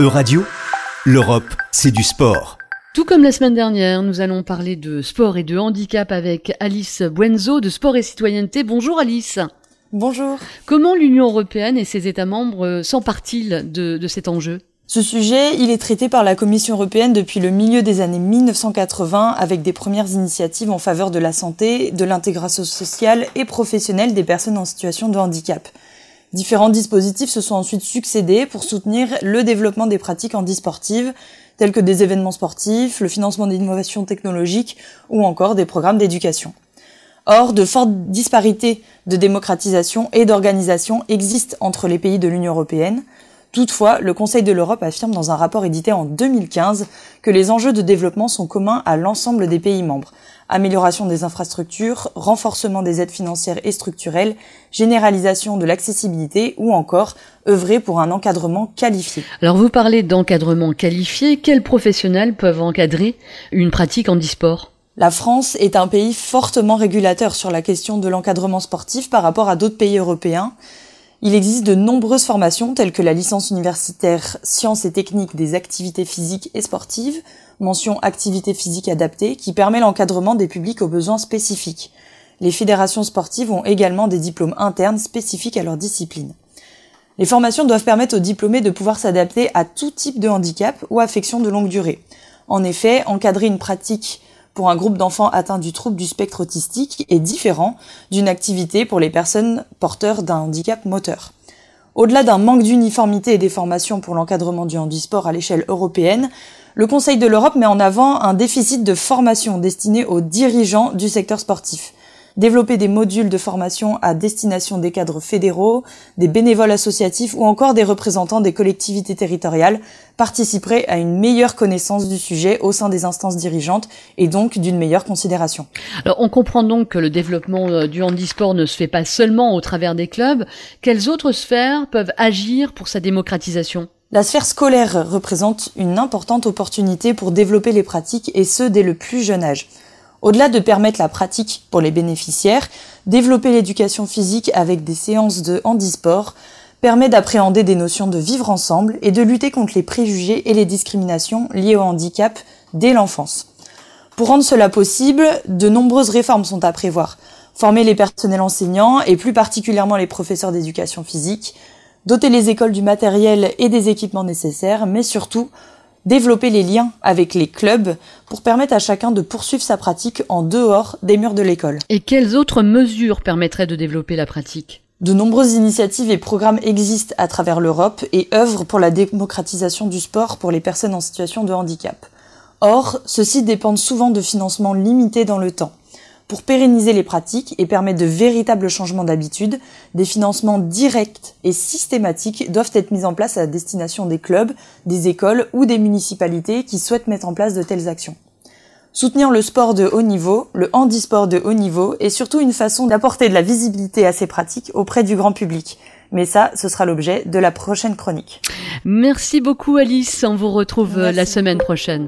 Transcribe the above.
Euradio, l'Europe, c'est du sport. Tout comme la semaine dernière, nous allons parler de sport et de handicap avec Alice Buenzo de Sport et Citoyenneté. Bonjour Alice. Bonjour. Comment l'Union européenne et ses États membres s'emparent-ils de, de cet enjeu? Ce sujet, il est traité par la Commission européenne depuis le milieu des années 1980 avec des premières initiatives en faveur de la santé, de l'intégration sociale et professionnelle des personnes en situation de handicap. Différents dispositifs se sont ensuite succédés pour soutenir le développement des pratiques handisportives, tels que des événements sportifs, le financement d'innovations technologiques ou encore des programmes d'éducation. Or, de fortes disparités de démocratisation et d'organisation existent entre les pays de l'Union européenne. Toutefois, le Conseil de l'Europe affirme dans un rapport édité en 2015 que les enjeux de développement sont communs à l'ensemble des pays membres, amélioration des infrastructures, renforcement des aides financières et structurelles, généralisation de l'accessibilité ou encore œuvrer pour un encadrement qualifié. Alors vous parlez d'encadrement qualifié, quels professionnels peuvent encadrer une pratique en e-sport? La France est un pays fortement régulateur sur la question de l'encadrement sportif par rapport à d'autres pays européens. Il existe de nombreuses formations telles que la licence universitaire sciences et techniques des activités physiques et sportives, mention activité physique adaptée, qui permet l'encadrement des publics aux besoins spécifiques. Les fédérations sportives ont également des diplômes internes spécifiques à leur discipline. Les formations doivent permettre aux diplômés de pouvoir s'adapter à tout type de handicap ou affection de longue durée. En effet, encadrer une pratique pour un groupe d'enfants atteints du trouble du spectre autistique est différent d'une activité pour les personnes porteurs d'un handicap moteur. Au-delà d'un manque d'uniformité et des formations pour l'encadrement du handisport à l'échelle européenne, le Conseil de l'Europe met en avant un déficit de formation destiné aux dirigeants du secteur sportif. Développer des modules de formation à destination des cadres fédéraux, des bénévoles associatifs ou encore des représentants des collectivités territoriales participerait à une meilleure connaissance du sujet au sein des instances dirigeantes et donc d'une meilleure considération. Alors on comprend donc que le développement euh, du handisport ne se fait pas seulement au travers des clubs. Quelles autres sphères peuvent agir pour sa démocratisation? La sphère scolaire représente une importante opportunité pour développer les pratiques et ce dès le plus jeune âge. Au-delà de permettre la pratique pour les bénéficiaires, développer l'éducation physique avec des séances de handisport permet d'appréhender des notions de vivre ensemble et de lutter contre les préjugés et les discriminations liées au handicap dès l'enfance. Pour rendre cela possible, de nombreuses réformes sont à prévoir. Former les personnels enseignants et plus particulièrement les professeurs d'éducation physique, doter les écoles du matériel et des équipements nécessaires, mais surtout développer les liens avec les clubs pour permettre à chacun de poursuivre sa pratique en dehors des murs de l'école. Et quelles autres mesures permettraient de développer la pratique? De nombreuses initiatives et programmes existent à travers l'Europe et œuvrent pour la démocratisation du sport pour les personnes en situation de handicap. Or, ceux-ci dépendent souvent de financements limités dans le temps. Pour pérenniser les pratiques et permettre de véritables changements d'habitude, des financements directs et systématiques doivent être mis en place à destination des clubs, des écoles ou des municipalités qui souhaitent mettre en place de telles actions. Soutenir le sport de haut niveau, le handisport de haut niveau, est surtout une façon d'apporter de la visibilité à ces pratiques auprès du grand public. Mais ça, ce sera l'objet de la prochaine chronique. Merci beaucoup Alice, on vous retrouve la semaine prochaine.